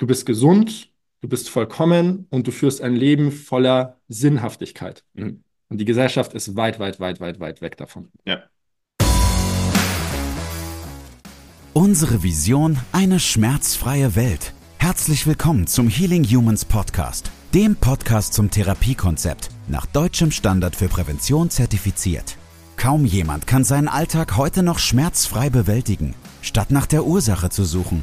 du bist gesund, du bist vollkommen und du führst ein Leben voller Sinnhaftigkeit. Mhm. Und die Gesellschaft ist weit, weit, weit, weit, weit weg davon. Ja. Unsere Vision, eine schmerzfreie Welt. Herzlich willkommen zum Healing Humans Podcast, dem Podcast zum Therapiekonzept, nach deutschem Standard für Prävention zertifiziert. Kaum jemand kann seinen Alltag heute noch schmerzfrei bewältigen. Statt nach der Ursache zu suchen,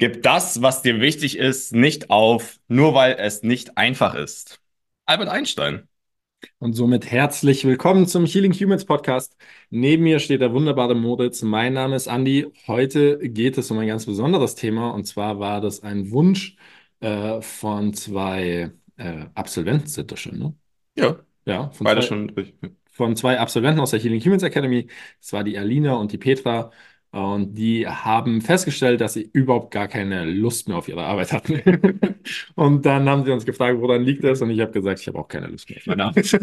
Gib das, was dir wichtig ist, nicht auf, nur weil es nicht einfach ist. Albert Einstein. Und somit herzlich willkommen zum Healing Humans Podcast. Neben mir steht der wunderbare Moritz. Mein Name ist Andy. Heute geht es um ein ganz besonderes Thema. Und zwar war das ein Wunsch äh, von zwei äh, Absolventen, sind das schon, ne? Ja, Ja, von beide zwei, schon durch. von zwei Absolventen aus der Healing Humans Academy. Das war die Alina und die Petra. Und die haben festgestellt, dass sie überhaupt gar keine Lust mehr auf ihre Arbeit hatten. Und dann haben sie uns gefragt, woran liegt das? Und ich habe gesagt, ich habe auch keine Lust mehr auf meine Arbeit.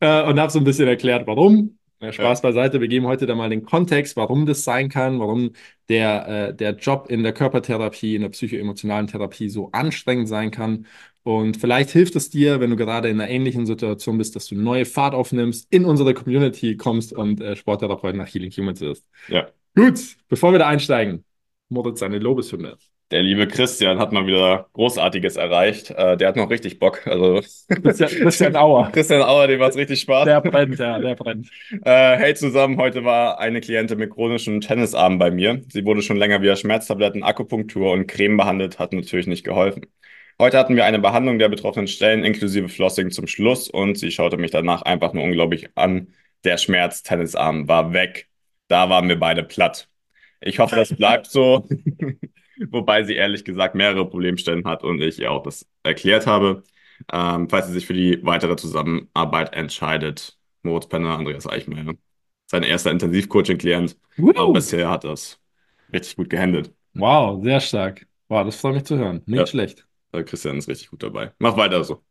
Äh, Und habe so ein bisschen erklärt, warum. Spaß beiseite. Wir geben heute da mal den Kontext, warum das sein kann, warum der, äh, der Job in der Körpertherapie, in der psychoemotionalen Therapie so anstrengend sein kann. Und vielleicht hilft es dir, wenn du gerade in einer ähnlichen Situation bist, dass du neue Fahrt aufnimmst, in unsere Community kommst und äh, Sporttherapeut nach Healing Humans wirst. Ja. Gut, bevor wir da einsteigen, Moritz seine Lobeshymne. Der liebe Christian hat mal wieder Großartiges erreicht. Äh, der hat noch richtig Bock. Also Christian, Christian Auer. Christian Auer, dem macht's richtig Spaß. Der brennt, ja, der brennt. Äh, hey zusammen, heute war eine Klientin mit chronischem Tennisarm bei mir. Sie wurde schon länger via Schmerztabletten, Akupunktur und Creme behandelt, hat natürlich nicht geholfen. Heute hatten wir eine Behandlung der betroffenen Stellen inklusive Flossing zum Schluss und sie schaute mich danach einfach nur unglaublich an. Der Schmerz, Tennisarm war weg. Da waren wir beide platt. Ich hoffe, das bleibt so. Wobei sie ehrlich gesagt mehrere Problemstellen hat und ich ihr auch das erklärt habe. Ähm, falls sie sich für die weitere Zusammenarbeit entscheidet, Moritz Penner, Andreas Eichmeier. Sein erster Intensivcoaching-Klient. Aber bisher hat es richtig gut gehandelt. Wow, sehr stark. Wow, das freut mich zu hören. Nicht Ja. schlecht. Also Christian ist richtig gut dabei. Mach weiter so.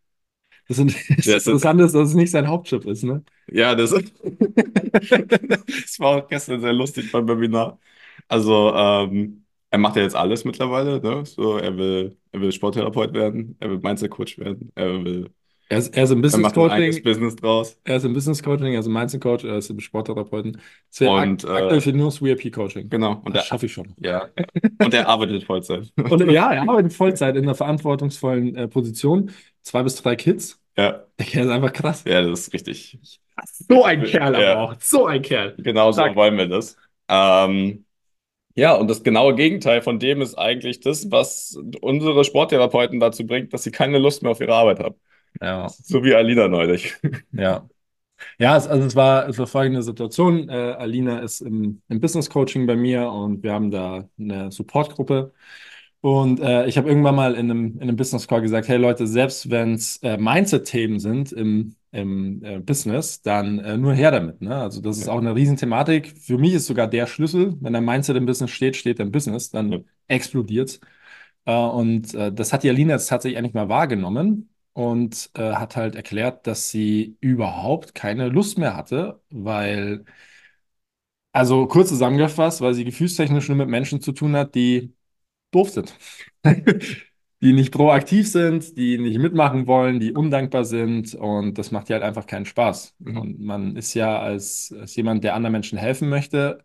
Das, Interessante ist, dass es nicht sein Hauptjob ist, ne? Ja, das, das war auch gestern sehr lustig beim Webinar. Also, ähm, er macht ja jetzt alles mittlerweile, ne? So, er will, er will Sporttherapeut werden, er will Mindset-Coach werden, er will, Er ist, er ist im Business Coaching, Business draus. er ist im Business Coaching, er ist im Mindset Coach, er ist im Sporttherapeuten. Das wäre Und, ak äh, aktuell für nur das VIP Coaching. Genau. Und Das schaffe ich schon. ja. Und er arbeitet Vollzeit. Und ja, er arbeitet Vollzeit in einer verantwortungsvollen äh, Position. Zwei bis drei Kids. Ja, Der Kerl ist einfach krass. ja, das ist richtig. So ein Kerl Ja. aber auch. So ein Kerl. Genau so wollen wir das. Ähm, ja, und das genaue Gegenteil von dem ist eigentlich das, was unsere Sporttherapeuten dazu bringt, dass sie keine Lust mehr auf ihre Arbeit haben. Ja. So wie Alina neulich. Ja. Ja, es, also es war, es war folgende Situation. Äh, Alina ist im, im Business Coaching bei mir und wir haben da eine Supportgruppe. Und äh, ich habe irgendwann mal in einem, in einem Business Call gesagt, hey Leute, selbst wenn es äh, Mindset-Themen sind im, im äh, Business, dann äh, nur her damit. Ne? Also das ist auch eine Riesenthematik. Für mich ist sogar der Schlüssel, wenn dein Mindset im Business steht, steht dein Business, dann Ja. explodiert's. Äh, und äh, das hat die Alina jetzt tatsächlich endlich mal wahrgenommen und äh, hat halt erklärt, dass sie überhaupt keine Lust mehr hatte, weil, also kurz zusammengefasst, weil sie gefühlstechnisch nur mit Menschen zu tun hat, die doof sind. Die nicht proaktiv sind, die nicht mitmachen wollen, die undankbar sind und das macht ihr halt einfach keinen Spaß. Mhm. Und man ist ja als, als jemand, der anderen Menschen helfen möchte,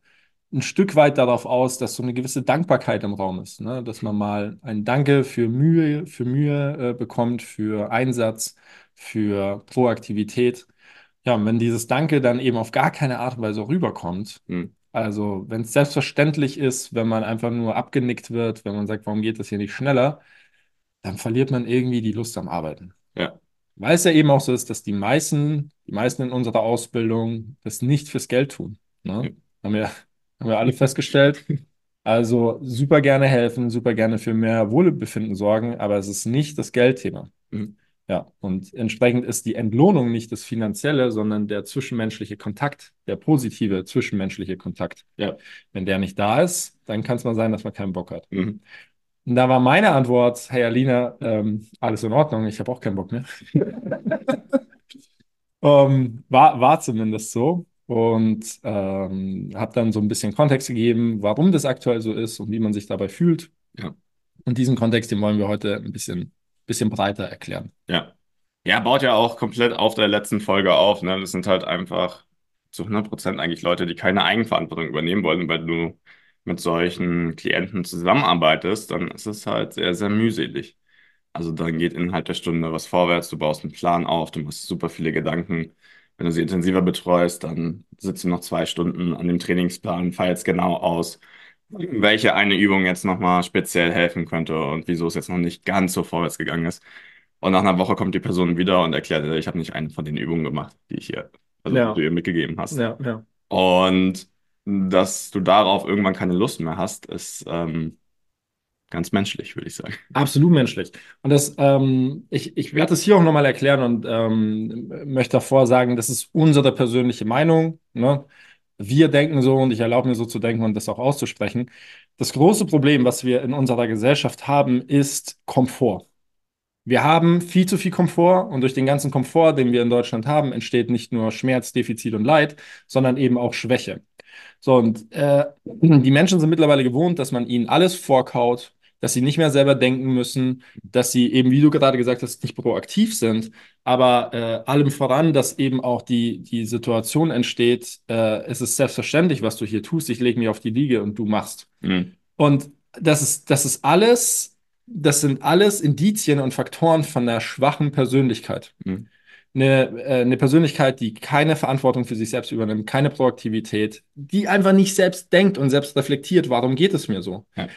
ein Stück weit darauf aus, dass so eine gewisse Dankbarkeit im Raum ist, ne? Dass man mal ein Danke für Mühe, für Mühe äh, bekommt, für Einsatz, für Proaktivität. Ja, und wenn dieses Danke dann eben auf gar keine Art und Weise rüberkommt, Hm. Also wenn es selbstverständlich ist, wenn man einfach nur abgenickt wird, wenn man sagt, warum geht das hier nicht schneller, dann verliert man irgendwie die Lust am Arbeiten. Ja. Weil es ja eben auch so ist, dass die meisten, die meisten in unserer Ausbildung das nicht fürs Geld tun. Ne? Ja. Haben wir, haben wir alle festgestellt. Also super gerne helfen, super gerne für mehr Wohlbefinden sorgen, aber es ist nicht das Geldthema. Mhm. Ja, und entsprechend ist die Entlohnung nicht das Finanzielle, sondern der zwischenmenschliche Kontakt, der positive zwischenmenschliche Kontakt. Ja. Wenn der nicht da ist, dann kann es mal sein, dass man keinen Bock hat. Mhm. Und da war meine Antwort, hey Alina, ähm, alles in Ordnung, ich habe auch keinen Bock mehr. Ähm, war, war zumindest so. Und ähm, habe dann so ein bisschen Kontext gegeben, warum das aktuell so ist und wie man sich dabei fühlt. Ja. Und diesen Kontext, den wollen wir heute ein bisschen, bisschen breiter erklären. Ja. Ja, baut ja auch komplett auf der letzten Folge auf. Ne? Das sind halt einfach zu 100 Prozent eigentlich Leute, die keine Eigenverantwortung übernehmen wollen, weil du mit solchen Klienten zusammenarbeitest, dann ist es halt sehr, sehr mühselig. Also dann geht innerhalb der Stunde was vorwärts, du baust einen Plan auf, du machst super viele Gedanken. Wenn du sie intensiver betreust, dann sitzt du noch zwei Stunden an dem Trainingsplan, feilst genau aus, welche eine Übung jetzt nochmal speziell helfen könnte und wieso es jetzt noch nicht ganz so vorwärts gegangen ist. Und nach einer Woche kommt die Person wieder und erklärt, ich habe nicht eine von den Übungen gemacht, die ich hier, also Ja. du ihr mitgegeben hast. Ja, ja. Und dass du darauf irgendwann keine Lust mehr hast, ist ähm, ganz menschlich, würde ich sagen. Absolut menschlich. Und das, ähm, ich, ich werde es hier auch nochmal erklären und ähm, möchte davor sagen, das ist unsere persönliche Meinung. Ne? Wir denken so und ich erlaube mir so zu denken und das auch auszusprechen. Das große Problem, was wir in unserer Gesellschaft haben, ist Komfort. Wir haben viel zu viel Komfort und durch den ganzen Komfort, den wir in Deutschland haben, entsteht nicht nur Schmerz, Defizit und Leid, sondern eben auch Schwäche. So, und äh, die Menschen sind mittlerweile gewohnt, dass man ihnen alles vorkaut, dass sie nicht mehr selber denken müssen, dass sie eben, wie du gerade gesagt hast, nicht proaktiv sind, aber äh, allem voran, dass eben auch die, die Situation entsteht, äh, es ist selbstverständlich, was du hier tust, ich lege mich auf die Liege und du machst. Mhm. Und das ist, das ist alles, das sind alles Indizien und Faktoren von einer schwachen Persönlichkeit. Mhm. Eine, äh, eine Persönlichkeit, die keine Verantwortung für sich selbst übernimmt, keine Proaktivität, die einfach nicht selbst denkt und selbst reflektiert, warum geht es mir so? Ja.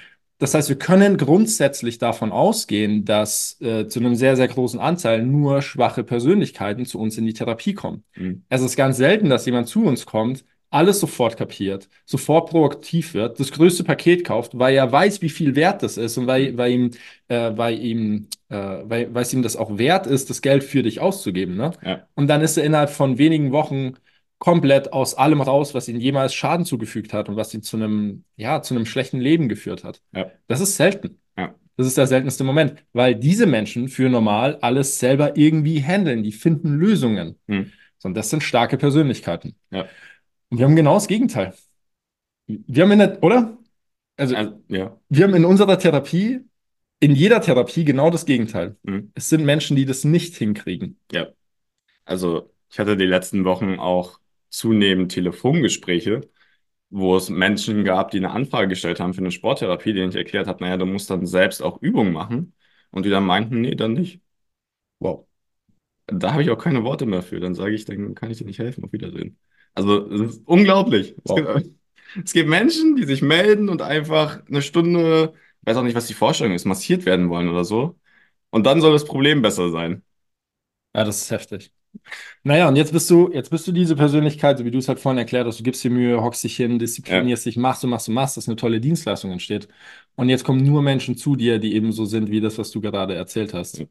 Das heißt, wir können grundsätzlich davon ausgehen, dass äh, zu einem sehr, sehr großen Anteil nur schwache Persönlichkeiten zu uns in die Therapie kommen. Mhm. Es ist ganz selten, dass jemand zu uns kommt, alles sofort kapiert, sofort proaktiv wird, das größte Paket kauft, weil er weiß, wie viel wert das ist und weil, weil ihm, äh, weil ihm, äh, weil, weil es ihm das auch wert ist, das Geld für dich auszugeben. Ne? Ja. Und dann ist er innerhalb von wenigen Wochen komplett aus allem raus, was ihm jemals Schaden zugefügt hat und was ihn zu einem, ja, zu einem schlechten Leben geführt hat. Ja. Das ist selten. Ja. Das ist der seltenste Moment, weil diese Menschen für normal alles selber irgendwie handeln, die finden Lösungen. So, Und das sind starke Persönlichkeiten. Ja. Und wir haben genau das Gegenteil. Wir haben in der, oder? Also, Also, ja. wir haben in unserer Therapie, in jeder Therapie genau das Gegenteil. Mhm. Es sind Menschen, die das nicht hinkriegen. Ja. Also, ich hatte die letzten Wochen auch zunehmend Telefongespräche, wo es Menschen gab, die eine Anfrage gestellt haben für eine Sporttherapie, denen ich erklärt habe, naja, du musst dann selbst auch Übungen machen. Und die dann meinten, nee, dann nicht. Wow. Da habe ich auch keine Worte mehr für. Dann sage ich, dann kann ich dir nicht helfen. Auf Wiedersehen. Also, es ist unglaublich. Es Wow. gibt, es gibt Menschen, die sich melden und einfach eine Stunde, weiß auch nicht, was die Vorstellung ist, massiert werden wollen oder so. Und dann soll das Problem besser sein. Ja, das ist heftig. Naja, und jetzt bist du, jetzt bist du diese Persönlichkeit, so wie du es halt vorhin erklärt hast, du gibst dir Mühe, hockst dich hin, disziplinierst dich, machst du, machst du, machst, dass eine tolle Dienstleistung entsteht. Und jetzt kommen nur Menschen zu dir, die eben so sind wie das, was du gerade erzählt hast. Ja.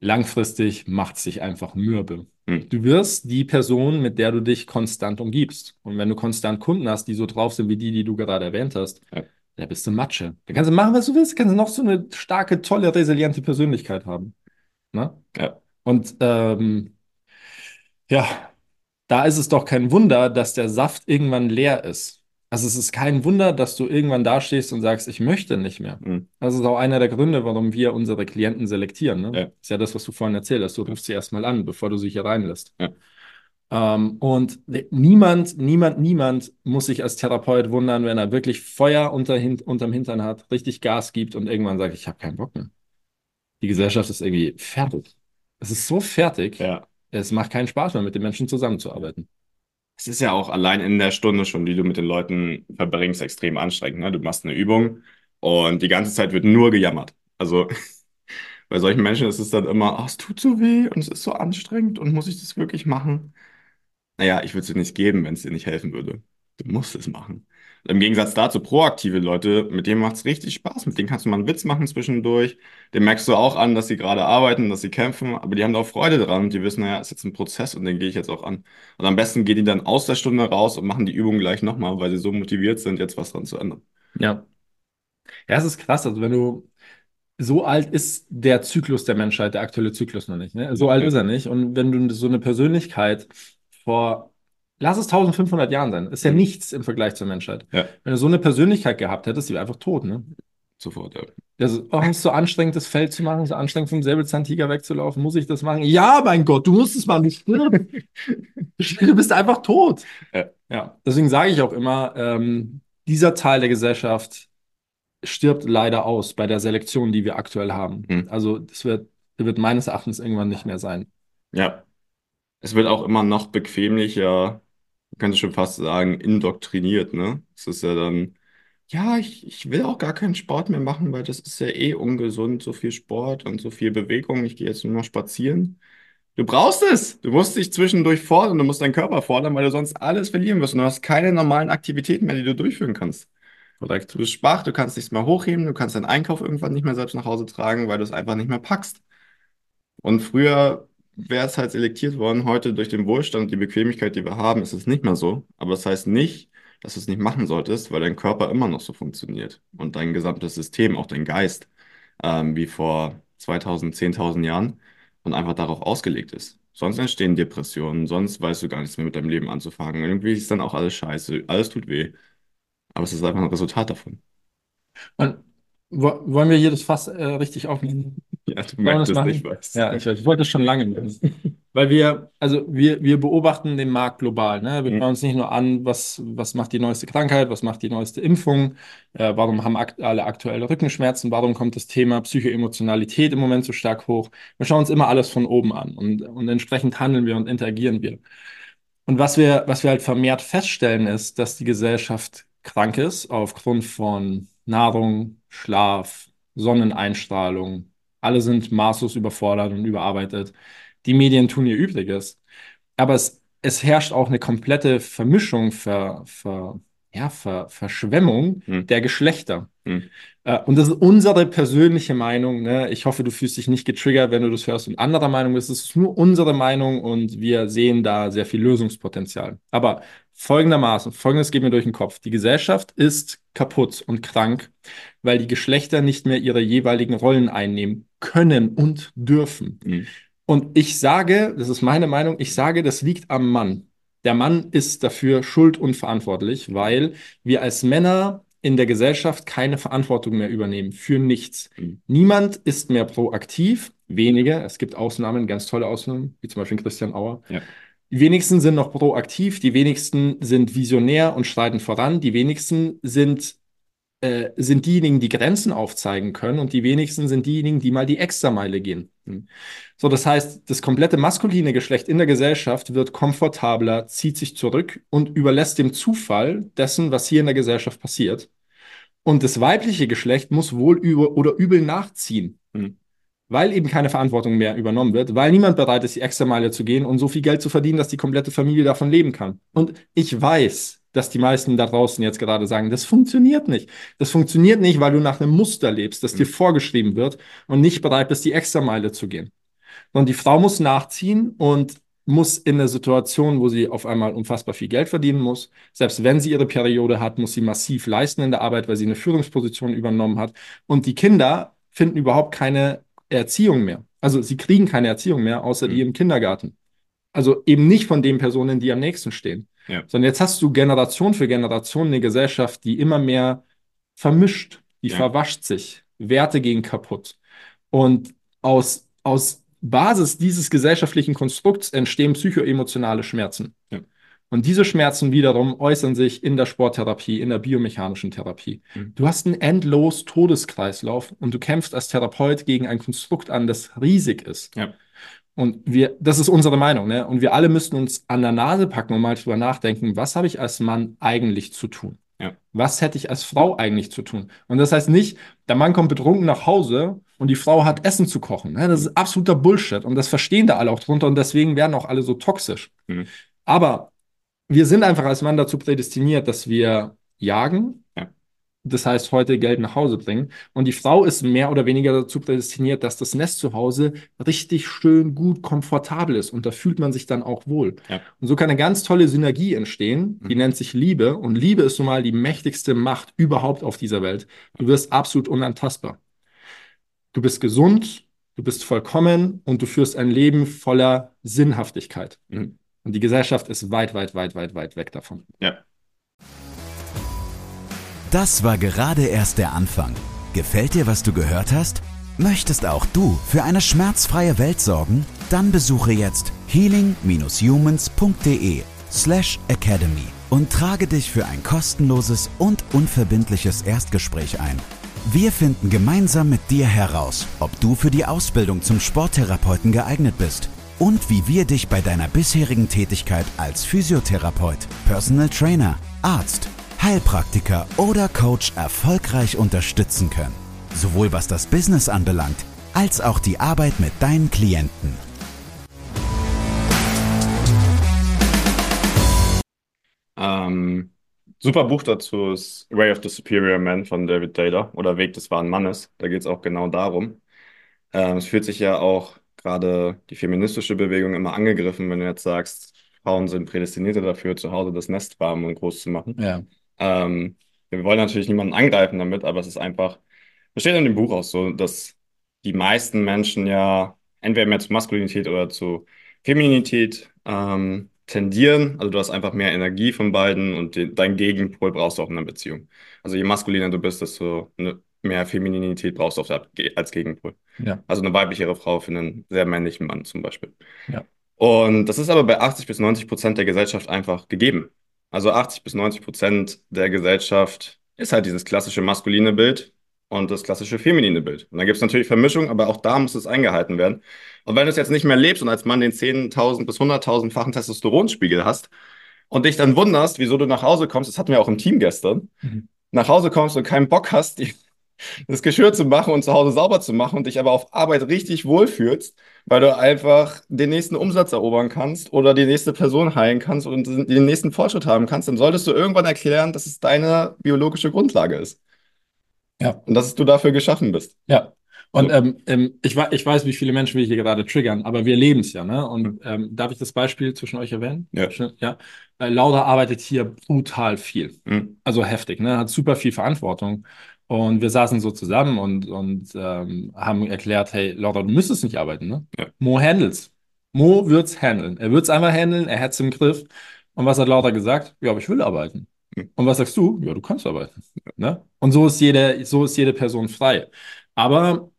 Langfristig macht es dich einfach mürbe. Hm. Du wirst die Person, mit der du dich konstant umgibst. Und wenn du konstant Kunden hast, die so drauf sind wie die, die du gerade erwähnt hast, Ja. da bist du Matsche. Da kannst du machen, was du willst, kannst du noch so eine starke, tolle, resiliente Persönlichkeit haben. Ne? Ja. Und ähm, ja, da ist es doch kein Wunder, dass der Saft irgendwann leer ist. Also es ist kein Wunder, dass du irgendwann dastehst und sagst, ich möchte nicht mehr. Hm. Das ist auch einer der Gründe, warum wir unsere Klienten selektieren. Ne? Ja. Ist ja das, was du vorhin erzählt hast. Du rufst sie erstmal an, bevor du sie hier reinlässt. Ja. Ähm, und niemand, niemand, niemand muss sich als Therapeut wundern, wenn er wirklich Feuer unter, hin, unterm Hintern hat, richtig Gas gibt und irgendwann sagt, ich habe keinen Bock mehr. Die Gesellschaft ist irgendwie fertig. Es ist so fertig, Ja. Es macht keinen Spaß mehr, mit den Menschen zusammenzuarbeiten. Es ist ja auch allein in der Stunde schon, die du mit den Leuten verbringst, extrem anstrengend. Ne? Du machst eine Übung und die ganze Zeit wird nur gejammert. Also bei solchen Menschen ist es dann immer, oh, es tut so weh und es ist so anstrengend und muss ich das wirklich machen? Naja, ich würde es dir nicht geben, wenn es dir nicht helfen würde. Du musst es machen. Im Gegensatz dazu proaktive Leute, mit denen macht es richtig Spaß. Mit denen kannst du mal einen Witz machen zwischendurch. Den merkst du auch an, dass sie gerade arbeiten, dass sie kämpfen, aber die haben da auch Freude dran und die wissen, naja, ist jetzt ein Prozess und den gehe ich jetzt auch an. Und am besten gehen die dann aus der Stunde raus und machen die Übung gleich nochmal, weil sie so motiviert sind, jetzt was dran zu ändern. Ja. Ja, es ist krass. Also wenn du so alt ist der Zyklus der Menschheit, der aktuelle Zyklus noch nicht. Ne? So alt ist er nicht. Und wenn du so eine Persönlichkeit vor, lass es 1500 Jahren sein, ist ja Mhm. nichts im Vergleich zur Menschheit. Ja. Wenn du so eine Persönlichkeit gehabt hättest, die wäre einfach tot. Ne? Sofort, ja. Das ist, oh, ist so anstrengend, das Feld zu machen, so anstrengend vom Säbelzahntiger wegzulaufen. Muss ich das machen? Ja, mein Gott, du musst es machen, du stirbst. Du bist einfach tot. Ja. Ja, deswegen sage ich auch immer, ähm, dieser Teil der Gesellschaft stirbt leider aus bei der Selektion, die wir aktuell haben. Mhm. Also das wird, wird meines Erachtens irgendwann nicht mehr sein. Ja. Es wird auch immer noch bequemlicher, könnte schon fast sagen, indoktriniert, ne? Es ist ja dann, ja, ich, ich will auch gar keinen Sport mehr machen, weil das ist ja eh ungesund, so viel Sport und so viel Bewegung. Ich gehe jetzt nur noch spazieren. Du brauchst es. Du musst dich zwischendurch fordern, du musst deinen Körper fordern, weil du sonst alles verlieren wirst und du hast keine normalen Aktivitäten mehr, die du durchführen kannst. Korrekt. Du bist schwach, du kannst nichts mehr hochheben, du kannst deinen Einkauf irgendwann nicht mehr selbst nach Hause tragen, weil du es einfach nicht mehr packst. Und früher wäre es halt selektiert worden. Heute durch den Wohlstand die Bequemlichkeit, die wir haben, ist es nicht mehr so. Aber das heißt nicht, dass du es nicht machen solltest, weil dein Körper immer noch so funktioniert und dein gesamtes System, auch dein Geist, ähm, wie vor 2000, 10.000 Jahren und einfach darauf ausgelegt ist. Sonst entstehen Depressionen, sonst weißt du gar nichts mehr mit deinem Leben anzufangen. Irgendwie ist dann auch alles scheiße, alles tut weh. Aber es ist einfach ein Resultat davon. Und wollen wir hier das Fass äh, richtig aufnehmen? Ja, du merkst es nicht, weißt Ja, ich, ich wollte das schon lange machen. Weil wir, also wir, wir beobachten den Markt global. Ne? Wir Mhm. schauen uns nicht nur an, was, was macht die neueste Krankheit, was macht die neueste Impfung, äh, warum haben akt alle aktuelle Rückenschmerzen, warum kommt das Thema Psychoemotionalität im Moment so stark hoch. Wir schauen uns immer alles von oben an und, und entsprechend handeln wir und interagieren wir. Und was wir, was wir halt vermehrt feststellen, ist, dass die Gesellschaft krank ist aufgrund von Nahrung, Schlaf, Sonneneinstrahlung. Alle sind maßlos überfordert und überarbeitet. Die Medien tun ihr Übriges. Aber es, es herrscht auch eine komplette Vermischung, Ver, Ver, ja, Ver, Verschwemmung Hm. der Geschlechter. Hm. Äh, und das ist unsere persönliche Meinung. Ne? Ich hoffe, du fühlst dich nicht getriggert, wenn du das hörst und anderer Meinung bist. Es ist nur unsere Meinung und wir sehen da sehr viel Lösungspotenzial. Aber folgendermaßen, folgendes geht mir durch den Kopf. Die Gesellschaft ist kaputt und krank, weil die Geschlechter nicht mehr ihre jeweiligen Rollen einnehmen können und dürfen. Mhm. Und ich sage, das ist meine Meinung, ich sage, das liegt am Mann. Der Mann ist dafür schuld und verantwortlich, weil wir als Männer in der Gesellschaft keine Verantwortung mehr übernehmen für nichts. Mhm. Niemand ist mehr proaktiv, wenige, es gibt Ausnahmen, ganz tolle Ausnahmen, wie zum Beispiel Christian Auer. Ja. Die wenigsten sind noch proaktiv, die wenigsten sind visionär und schreiten voran, die wenigsten sind, äh, sind diejenigen, die Grenzen aufzeigen können und die wenigsten sind diejenigen, die mal die Extrameile gehen. Mhm. So, das heißt, das komplette maskuline Geschlecht in der Gesellschaft wird komfortabler, zieht sich zurück und überlässt dem Zufall dessen, was hier in der Gesellschaft passiert. Und das weibliche Geschlecht muss wohl über oder übel nachziehen, Mhm. weil eben keine Verantwortung mehr übernommen wird, weil niemand bereit ist, die extra Meile zu gehen und so viel Geld zu verdienen, dass die komplette Familie davon leben kann. Und ich weiß, dass die meisten da draußen jetzt gerade sagen, das funktioniert nicht. Das funktioniert nicht, weil du nach einem Muster lebst, das dir Mhm. vorgeschrieben wird und nicht bereit bist, die extra Meile zu gehen. Und die Frau muss nachziehen und muss in der Situation, wo sie auf einmal unfassbar viel Geld verdienen muss, selbst wenn sie ihre Periode hat, muss sie massiv leisten in der Arbeit, weil sie eine Führungsposition übernommen hat. Und die Kinder finden überhaupt keine Erziehung mehr. Also sie kriegen keine Erziehung mehr, außer die Mhm. im Kindergarten. Also eben nicht von den Personen, die am nächsten stehen. Ja. Sondern jetzt hast du Generation für Generation eine Gesellschaft, die immer mehr vermischt, die Ja. verwascht sich. Werte gehen kaputt. Und aus, aus Basis dieses gesellschaftlichen Konstrukts entstehen psychoemotionale Schmerzen. Ja. Und diese Schmerzen wiederum äußern sich in der Sporttherapie, in der biomechanischen Therapie. Mhm. Du hast einen endlos Todeskreislauf und du kämpfst als Therapeut gegen ein Konstrukt an, das riesig ist. Ja. Und wir, das ist unsere Meinung, ne? Und wir alle müssen uns an der Nase packen und mal drüber nachdenken, was habe ich als Mann eigentlich zu tun? Ja. Was hätte ich als Frau eigentlich zu tun? Und das heißt nicht, der Mann kommt betrunken nach Hause und die Frau hat Essen zu kochen. Ne? Das ist absoluter Bullshit. Und das verstehen da alle auch drunter und deswegen werden auch alle so toxisch. Mhm. Aber wir sind einfach als Mann dazu prädestiniert, dass wir jagen. Das heißt, heute Geld nach Hause bringen. Und die Frau ist mehr oder weniger dazu prädestiniert, dass das Nest zu Hause richtig schön, gut, komfortabel ist. Und da fühlt man sich dann auch wohl. Ja. Und so kann eine ganz tolle Synergie entstehen, die Mhm. nennt sich Liebe. Und Liebe ist nun mal die mächtigste Macht überhaupt auf dieser Welt. Du wirst absolut unantastbar. Du bist gesund, du bist vollkommen und du führst ein Leben voller Sinnhaftigkeit. Mhm. Und die Gesellschaft ist weit, weit, weit, weit, weit weg davon. Ja. Das war gerade erst der Anfang. Gefällt dir, was du gehört hast? Möchtest auch du für eine schmerzfreie Welt sorgen? Dann besuche jetzt healing-humans.de slash academy und trage dich für ein kostenloses und unverbindliches Erstgespräch ein. Wir finden gemeinsam mit dir heraus, ob du für die Ausbildung zum Sporttherapeuten geeignet bist und wie wir dich bei deiner bisherigen Tätigkeit als Physiotherapeut, Personal Trainer, Arzt, Heilpraktiker oder Coach erfolgreich unterstützen können. Sowohl was das Business anbelangt, als auch die Arbeit mit deinen Klienten. Ähm, super Buch dazu ist Way of the Superior Man von David Taylor oder Weg des wahren Mannes. Da geht es auch genau darum. Ähm, es fühlt sich ja auch gerade die feministische Bewegung immer angegriffen, wenn du jetzt sagst, Frauen sind prädestinierte dafür, zu Hause das Nest warm und groß zu machen. Ja. Ähm, wir wollen natürlich niemanden angreifen damit, aber es ist einfach, es steht in dem Buch auch so, dass die meisten Menschen ja entweder mehr zu Maskulinität oder zu Femininität ähm, tendieren. Also du hast einfach mehr Energie von beiden und den, dein Gegenpol brauchst du auch in einer Beziehung. Also je maskuliner du bist, desto ne, mehr Femininität brauchst du auch da- als Gegenpol. Ja. Also eine weiblichere Frau für einen sehr männlichen Mann zum Beispiel. Ja. Und das ist aber bei 80 bis 90 Prozent der Gesellschaft einfach gegeben. Also 80 bis 90 Prozent der Gesellschaft ist halt dieses klassische maskuline Bild und das klassische feminine Bild. Und da gibt es natürlich Vermischung, aber auch da muss es eingehalten werden. Und wenn du es jetzt nicht mehr lebst und als Mann den 10.000 bis 100.000-fachen Testosteronspiegel hast und dich dann wunderst, wieso du nach Hause kommst, das hatten wir auch im Team gestern, Mhm. nach Hause kommst und keinen Bock hast, die, das Geschirr zu machen und zu Hause sauber zu machen und dich aber auf Arbeit richtig wohlfühlst, weil du einfach den nächsten Umsatz erobern kannst oder die nächste Person heilen kannst und den nächsten Fortschritt haben kannst, dann solltest du irgendwann erklären, dass es deine biologische Grundlage ist. Ja. Und dass du dafür geschaffen bist. Ja. Und So. ähm, ähm, ich, ich weiß, wie viele Menschen wir hier gerade triggern, aber wir leben es ja, ne? Und ähm, darf ich das Beispiel zwischen euch erwähnen? Ja. Ja. Äh, Laura arbeitet hier brutal viel. Mhm. Also heftig, ne? Hat super viel Verantwortung. Und wir saßen so zusammen und, und ähm, haben erklärt, hey, Laura, du müsstest nicht arbeiten, ne? Ja. Mo handelt's. Mo wird's handeln. Er wird's einmal handeln, er hat's im Griff. Und was hat Laura gesagt? Ja, aber ich will arbeiten. Mhm. Und was sagst du? Ja, du kannst arbeiten. Ne? Und so ist jede, so ist jede Person frei. Aber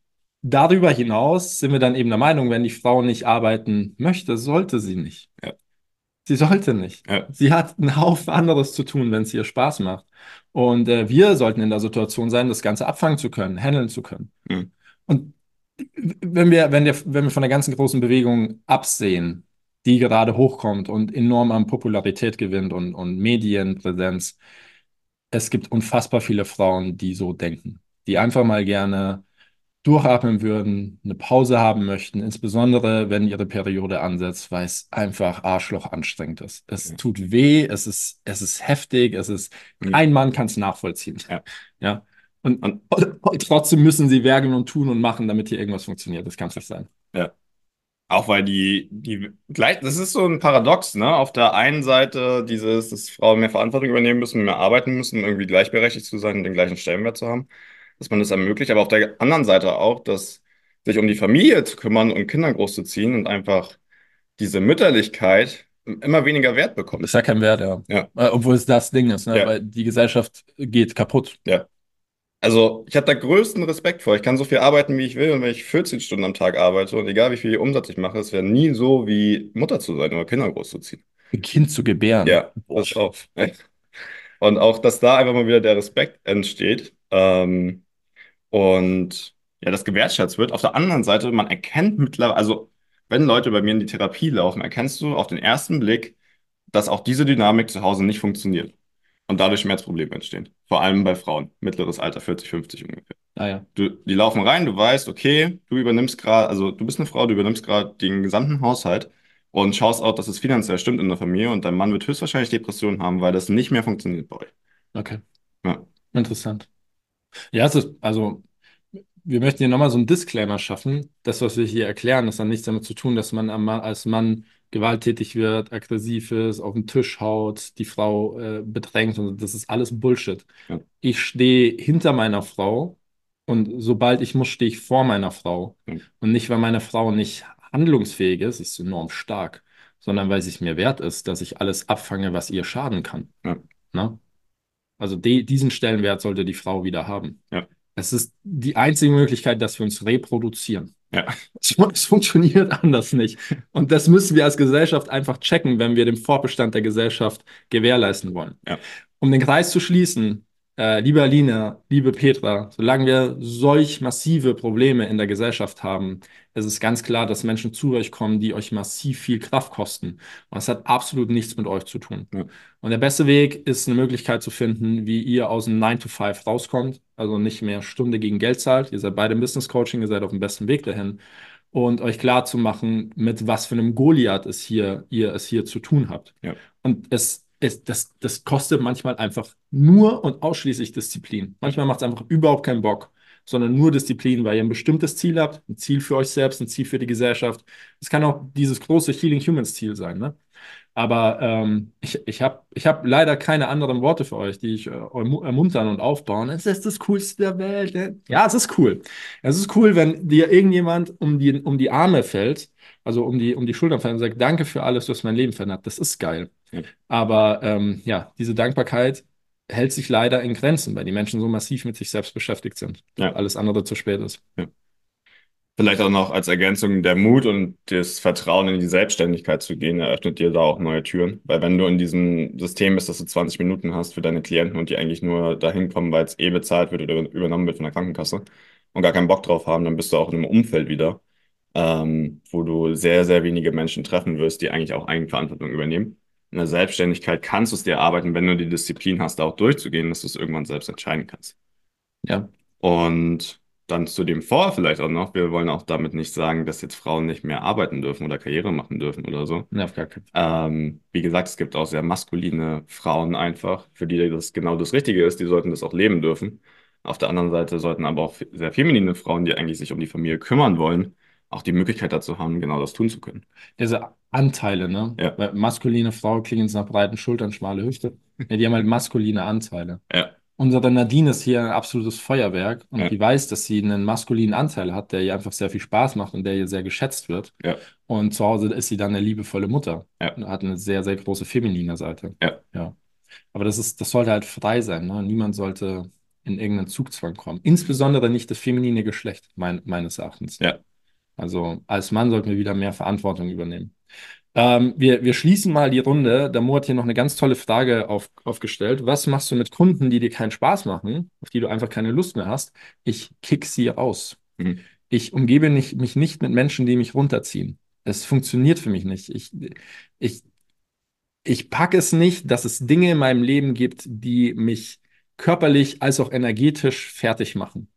darüber hinaus sind wir dann eben der Meinung, wenn die Frau nicht arbeiten möchte, sollte sie nicht. Ja. Sie sollte nicht. Ja. Sie hat einen Haufen anderes zu tun, wenn es ihr Spaß macht. Und äh, wir sollten in der Situation sein, das Ganze abfangen zu können, handeln zu können. Mhm. Und wenn wir, wenn wir, wenn wir von der ganzen großen Bewegung absehen, die gerade hochkommt und enorm an Popularität gewinnt und, und Medienpräsenz, es gibt unfassbar viele Frauen, die so denken, die einfach mal gerne durchatmen würden, eine Pause haben möchten, insbesondere wenn ihre Periode ansetzt, weil es einfach Arschloch anstrengend ist. Es Ja. tut weh, es ist, es ist heftig, es ist, Mhm. kein Mann kann es nachvollziehen. Ja. Ja. Und, Und- und trotzdem müssen sie werkeln und tun und machen, damit hier irgendwas funktioniert. Das kann es nicht sein. Auch weil die, die gleich, das ist so ein Paradox, ne? Auf der einen Seite dieses, dass Frauen mehr Verantwortung übernehmen müssen, mehr arbeiten müssen, irgendwie gleichberechtigt zu sein und den gleichen Stellenwert zu haben, dass man das ermöglicht, aber auf der anderen Seite auch, dass sich um die Familie zu kümmern und Kinder großzuziehen und einfach diese Mütterlichkeit immer weniger Wert bekommt. Das ist ja kein Wert, ja. Ja. Äh, obwohl es das Ding ist, ne? Ja. Weil die Gesellschaft geht kaputt. Also, ich habe da größten Respekt vor. Ich kann so viel arbeiten, wie ich will. Und wenn ich 14 Stunden am Tag arbeite und egal wie viel Umsatz ich mache, es wäre nie so, wie Mutter zu sein oder Kinder großzuziehen. Ein Kind zu gebären. Ja, Boah. das auch. Und auch, dass da einfach mal wieder der Respekt entsteht ähm, und ja, das gewertschätzt wird. Auf der anderen Seite, man erkennt mittlerweile, also wenn Leute bei mir in die Therapie laufen, erkennst du auf den ersten Blick, dass auch diese Dynamik zu Hause nicht funktioniert und dadurch Schmerzprobleme entstehen. Vor allem bei Frauen, mittleres Alter 40, 50 ungefähr. Ah, ja. Du, die laufen rein, du weißt, okay, du übernimmst gerade, also du bist eine Frau, du übernimmst gerade den gesamten Haushalt und schaust auch, dass es finanziell stimmt in der Familie und dein Mann wird höchstwahrscheinlich Depressionen haben, weil das nicht mehr funktioniert bei euch. Okay, Ja, interessant. Ja, es ist, also wir möchten hier nochmal so einen Disclaimer schaffen. Das, was wir hier erklären, das hat nichts damit zu tun, dass man am als Mann gewalttätig wird, aggressiv ist, auf den Tisch haut, die Frau äh, bedrängt und das ist alles Bullshit. ja, Ich stehe hinter meiner Frau und sobald ich muss, stehe ich vor meiner Frau. ja, Und nicht, weil meine Frau nicht handlungsfähig ist, sie ist enorm stark, sondern weil sie es mir wert ist, dass ich alles abfange, was ihr schaden kann. ja, Ne? Also die, diesen Stellenwert sollte die Frau wieder haben. ja, Es ist die einzige Möglichkeit, dass wir uns reproduzieren. ja, Es fun- es funktioniert anders nicht. Und das müssen wir als Gesellschaft einfach checken, wenn wir den Fortbestand der Gesellschaft gewährleisten wollen. ja, Um den Kreis zu schließen, äh, liebe Alina, liebe Petra, solange wir solch massive Probleme in der Gesellschaft haben, ist es ganz klar, dass Menschen zu euch kommen, die euch massiv viel Kraft kosten. Und das hat absolut nichts mit euch zu tun. ja, Und der beste Weg ist eine Möglichkeit zu finden, wie ihr aus dem 9 to 5 rauskommt, also nicht mehr Stunde gegen Geld zahlt. Ihr seid beide im Business Coaching, ihr seid auf dem besten Weg dahin. Und euch klar zu machen, mit was für einem Goliath es hier, ihr es hier zu tun habt. ja, Und es, es, das, das kostet manchmal einfach nur und ausschließlich Disziplin. Manchmal macht es einfach überhaupt keinen Bock, sondern nur Disziplin, weil ihr ein bestimmtes Ziel habt, ein Ziel für euch selbst, ein Ziel für die Gesellschaft. Es kann auch dieses große Healing Humans Ziel sein, ne? Aber ähm, ich, ich habe ich hab leider keine anderen Worte für euch, die ich äh, ermu- ermuntern und aufbauen. Es ist das Coolste der Welt. Ne? Ja, es ist cool. Es ist cool, wenn dir irgendjemand um die, um die Arme fällt, also um die, um die Schultern fällt und sagt, danke für alles, hast mein Leben verändert. Das ist geil. Aber ähm, ja, diese Dankbarkeit hält sich leider in Grenzen, weil die Menschen so massiv mit sich selbst beschäftigt sind. ja. Alles andere zu spät ist. ja. Vielleicht auch noch als Ergänzung der Mut und das Vertrauen in die Selbstständigkeit zu gehen, eröffnet dir da auch neue Türen. Weil wenn du in diesem System bist, dass du 20 Minuten hast für deine Klienten und die eigentlich nur dahin kommen, weil es eh bezahlt wird oder übernommen wird von der Krankenkasse und gar keinen Bock drauf haben, dann bist du auch in einem Umfeld wieder, ähm, wo du sehr, sehr wenige Menschen treffen wirst, die eigentlich auch Eigenverantwortung übernehmen. In der Selbstständigkeit kannst du es dir erarbeiten, wenn du die Disziplin hast, da auch durchzugehen, dass du es irgendwann selbst entscheiden kannst. Ja, Und dann zu dem vor vielleicht auch noch, wir wollen auch damit nicht sagen, dass jetzt Frauen nicht mehr arbeiten dürfen oder Karriere machen dürfen oder so. ne, auf gar keinen Fall. Ähm, wie gesagt, es gibt auch sehr maskuline Frauen einfach, für die das genau das Richtige ist, die sollten das auch leben dürfen. Auf der anderen Seite sollten aber auch sehr feminine Frauen, die eigentlich sich um die Familie kümmern wollen, auch die Möglichkeit dazu haben, genau das tun zu können. Diese Anteile, ne? Ja, Weil maskuline Frau klingen nach breiten Schultern, schmale Hüfte. Ja, die haben halt maskuline Anteile. ja, Unsere Nadine ist hier ein absolutes Feuerwerk und ja, die weiß, dass sie einen maskulinen Anteil hat, der ihr einfach sehr viel Spaß macht und der ihr sehr geschätzt wird. ja, Und zu Hause ist sie dann eine liebevolle Mutter ja, und hat eine sehr, sehr große feminine Seite. ja, Ja. Aber das ist, das sollte halt frei sein, ne? Niemand sollte in irgendeinen Zugzwang kommen. Insbesondere nicht das feminine Geschlecht, mein, meines Erachtens. ja, Also als Mann sollten wir wieder mehr Verantwortung übernehmen. Ähm, wir, wir schließen mal die Runde. Der Mo hat hier noch eine ganz tolle Frage auf, aufgestellt. Was machst du mit Kunden, die dir keinen Spaß machen, auf die du einfach keine Lust mehr hast? Ich kick sie raus. mhm, Ich umgebe nicht, mich nicht mit Menschen, die mich runterziehen. Es funktioniert für mich nicht. Ich, ich, ich packe es nicht, dass es Dinge in meinem Leben gibt, die mich körperlich als auch energetisch fertig machen.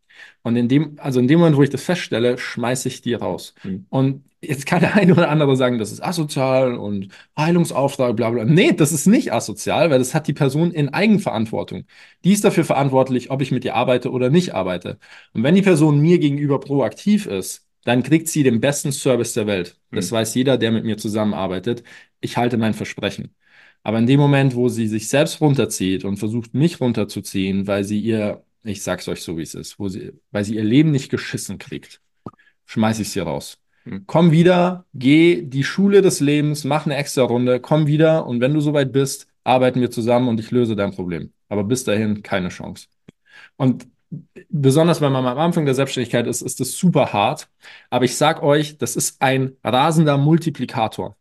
Und in dem, also in dem Moment, wo ich das feststelle, schmeiße ich die raus. mhm, Und jetzt kann der eine oder andere sagen, das ist asozial und Heilungsauftrag, bla bla. Nee, das ist nicht asozial, weil das hat die Person in Eigenverantwortung. Die ist dafür verantwortlich, ob ich mit ihr arbeite oder nicht arbeite. Und wenn die Person mir gegenüber proaktiv ist, dann kriegt sie den besten Service der Welt. Das mhm, weiß jeder, der mit mir zusammenarbeitet. Ich halte mein Versprechen. Aber in dem Moment, wo sie sich selbst runterzieht und versucht, mich runterzuziehen, weil sie ihr, ich sag's euch so, wie es ist, wo sie, weil sie ihr Leben nicht geschissen kriegt, schmeiße ich sie raus. mhm, Komm wieder, geh die Schule des Lebens, mach eine extra Runde, komm wieder und wenn du soweit bist, arbeiten wir zusammen und ich löse dein Problem. Aber bis dahin keine Chance. Und besonders wenn man am Anfang der Selbstständigkeit ist, ist das super hart. Aber ich sag euch, das ist ein rasender Multiplikator.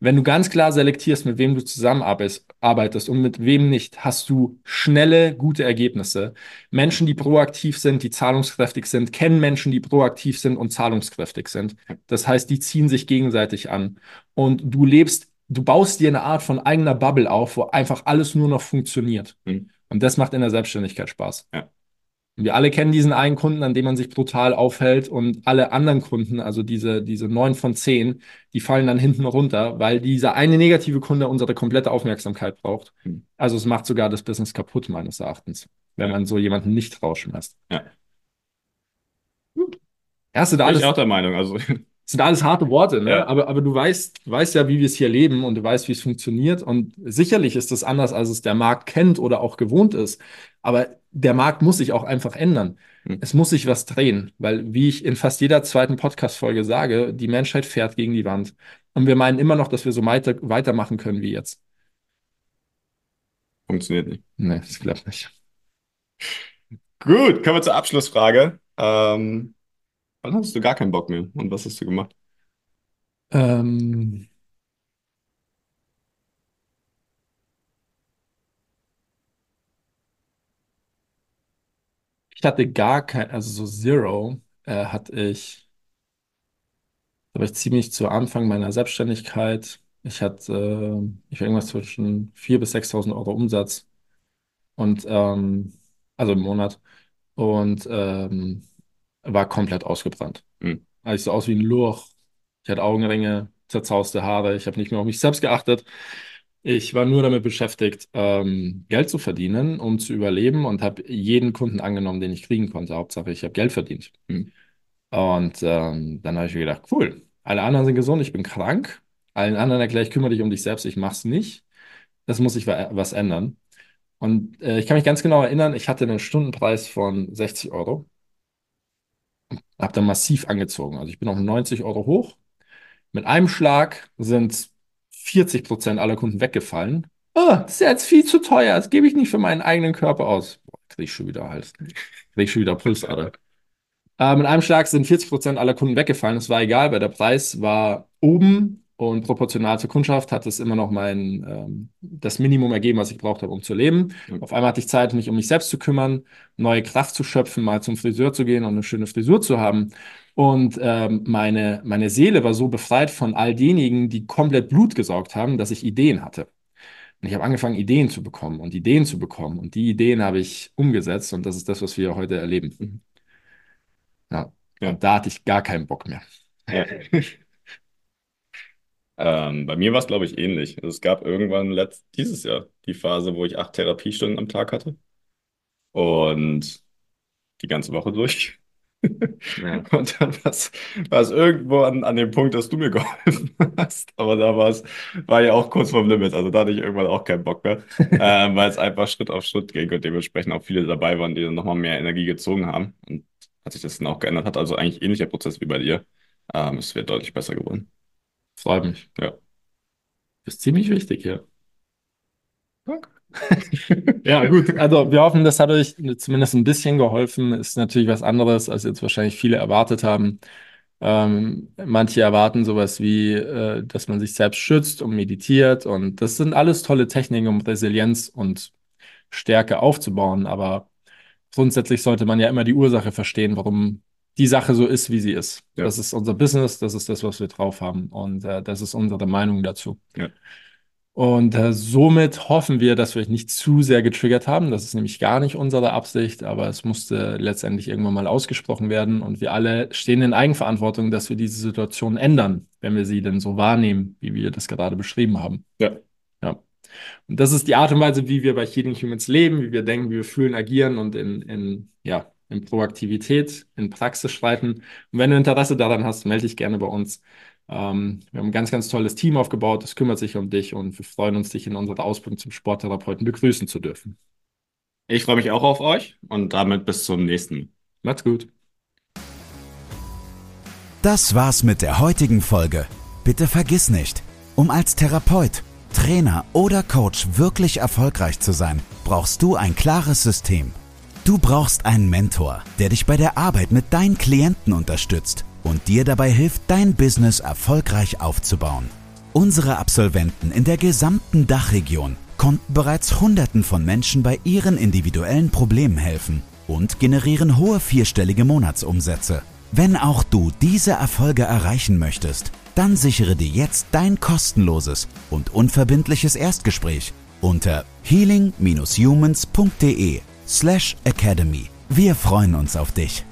Wenn du ganz klar selektierst, mit wem du zusammenarbeitest und mit wem nicht, hast du schnelle, gute Ergebnisse. Menschen, die proaktiv sind, die zahlungskräftig sind, kennen Menschen, die proaktiv sind und zahlungskräftig sind. Das heißt, die ziehen sich gegenseitig an. Und du lebst, du baust dir eine Art von eigener Bubble auf, wo einfach alles nur noch funktioniert. mhm. Und das macht in der Selbstständigkeit Spaß. Ja. Wir alle kennen diesen einen Kunden, an dem man sich brutal aufhält und alle anderen Kunden, also diese, diese neun von zehn, die fallen dann hinten runter, weil dieser eine negative Kunde unsere komplette Aufmerksamkeit braucht. Hm. Also es macht sogar das Business kaputt, meines Erachtens, wenn man so jemanden nicht rausschmeißt. Ja. Ja, sind Bin alles, ich auch der Meinung. Also, sind alles harte Worte, ne? Ja. Aber, aber du weißt, weißt ja, wie wir es hier leben und du weißt, wie es funktioniert. Und sicherlich ist das anders, als es der Markt kennt oder auch gewohnt ist. Aber der Markt muss sich auch einfach ändern. Hm. Es muss sich was drehen, weil, wie ich in fast jeder zweiten Podcast-Folge sage, die Menschheit fährt gegen die Wand. Und wir meinen immer noch, dass wir so weiter, weitermachen können wie jetzt. funktioniert nicht. Nee, das klappt nicht. Gut, kommen wir zur Abschlussfrage. Ähm, wann hattest du gar keinen Bock mehr? Und was hast du gemacht? Ähm, ich hatte gar kein, also so Zero, äh, hatte ich, da war ich ziemlich zu Anfang meiner Selbstständigkeit. Ich hatte, äh, ich war irgendwas zwischen 4.000 bis 6.000 Euro Umsatz und, ähm, also im Monat und ähm, war komplett ausgebrannt. Hm. Also ich sah aus wie ein Lurch. Ich hatte Augenringe, zerzauste Haare. Ich habe nicht mehr auf mich selbst geachtet. Ich war nur damit beschäftigt, ähm, Geld zu verdienen, um zu überleben und habe jeden Kunden angenommen, den ich kriegen konnte. Hauptsache, ich habe Geld verdient. Hm. Und ähm, dann habe ich mir gedacht, cool, alle anderen sind gesund, ich bin krank. Allen anderen erkläre ich, kümmere dich um dich selbst, ich mach's nicht. Das muss sich wa- was ändern. Und äh, ich kann mich ganz genau erinnern, ich hatte einen Stundenpreis von 60 Euro. Habe dann massiv angezogen. Also ich bin auf 90 Euro hoch. Mit einem Schlag sind 40 Prozent aller Kunden weggefallen. Ah, das ist jetzt viel zu teuer. Das gebe ich nicht für meinen eigenen Körper aus. Boah, krieg ich schon wieder Hals. Krieg ich schon wieder Pulsader. Äh, mit einem Schlag sind 40 Prozent aller Kunden weggefallen. Das war egal, weil der Preis war oben und proportional zur Kundschaft hat es immer noch mein, ähm, das Minimum ergeben, was ich braucht habe, um zu leben. Ja. Auf einmal hatte ich Zeit, mich um mich selbst zu kümmern, neue Kraft zu schöpfen, mal zum Friseur zu gehen und eine schöne Frisur zu haben. Und ähm, meine, meine Seele war so befreit von all denjenigen, die komplett Blut gesaugt haben, dass ich Ideen hatte. Und ich habe angefangen, Ideen zu bekommen und Ideen zu bekommen. Und die Ideen habe ich umgesetzt und das ist das, was wir heute erleben. Mhm. Ja. Ja. Und da hatte ich gar keinen Bock mehr. Ja. Ähm, bei mir war es, glaube ich, ähnlich. Also es gab irgendwann letzt, dieses Jahr die Phase, wo ich acht Therapiestunden am Tag hatte. Und die ganze Woche durch. Ja. Und dann war es irgendwo an, an dem Punkt, dass du mir geholfen hast. Aber da war es, war ja auch kurz vorm Limit. Also da hatte ich irgendwann auch keinen Bock mehr, ähm, weil es einfach Schritt auf Schritt ging und dementsprechend auch viele dabei waren, die dann nochmal mehr Energie gezogen haben. Und als sich das dann auch geändert hat, also eigentlich ähnlicher Prozess wie bei dir, ähm, es wird deutlich besser geworden. Freut mich. Ja. Ist ziemlich wichtig hier. Ja, gut. Also wir hoffen, das hat euch zumindest ein bisschen geholfen. Ist natürlich was anderes, als jetzt wahrscheinlich viele erwartet haben. Ähm, manche erwarten sowas wie, äh, dass man sich selbst schützt und meditiert. Und das sind alles tolle Techniken, um Resilienz und Stärke aufzubauen. Aber grundsätzlich sollte man ja immer die Ursache verstehen, warum die Sache so ist, wie sie ist. Ja. Das ist unser Business, das ist das, was wir drauf haben. Und äh, das ist unsere Meinung dazu. Ja. Und äh, somit hoffen wir, dass wir euch nicht zu sehr getriggert haben. Das ist nämlich gar nicht unsere Absicht, aber es musste letztendlich irgendwann mal ausgesprochen werden. Und wir alle stehen in Eigenverantwortung, dass wir diese Situation ändern, wenn wir sie denn so wahrnehmen, wie wir das gerade beschrieben haben. Ja. Ja. Und das ist die Art und Weise, wie wir bei Healing Humans leben, wie wir denken, wie wir fühlen, agieren und in, in, ja, in Proaktivität, in Praxis schreiten. Und wenn du Interesse daran hast, melde dich gerne bei uns. Ähm, wir haben ein ganz, ganz tolles Team aufgebaut, das kümmert sich um dich und wir freuen uns, dich in unserer Ausbildung zum Sporttherapeuten begrüßen zu dürfen. Ich freue mich auch auf euch und damit bis zum nächsten. Macht's gut. Das war's mit der heutigen Folge. Bitte vergiss nicht, um als Therapeut, Trainer oder Coach wirklich erfolgreich zu sein, brauchst du ein klares System. Du brauchst einen Mentor, der dich bei der Arbeit mit deinen Klienten unterstützt und dir dabei hilft, dein Business erfolgreich aufzubauen. Unsere Absolventen in der gesamten Dachregion konnten bereits Hunderten von Menschen bei ihren individuellen Problemen helfen und generieren hohe vierstellige Monatsumsätze. Wenn auch du diese Erfolge erreichen möchtest, dann sichere dir jetzt dein kostenloses und unverbindliches Erstgespräch unter healing-humans.de slash academy. Wir freuen uns auf dich.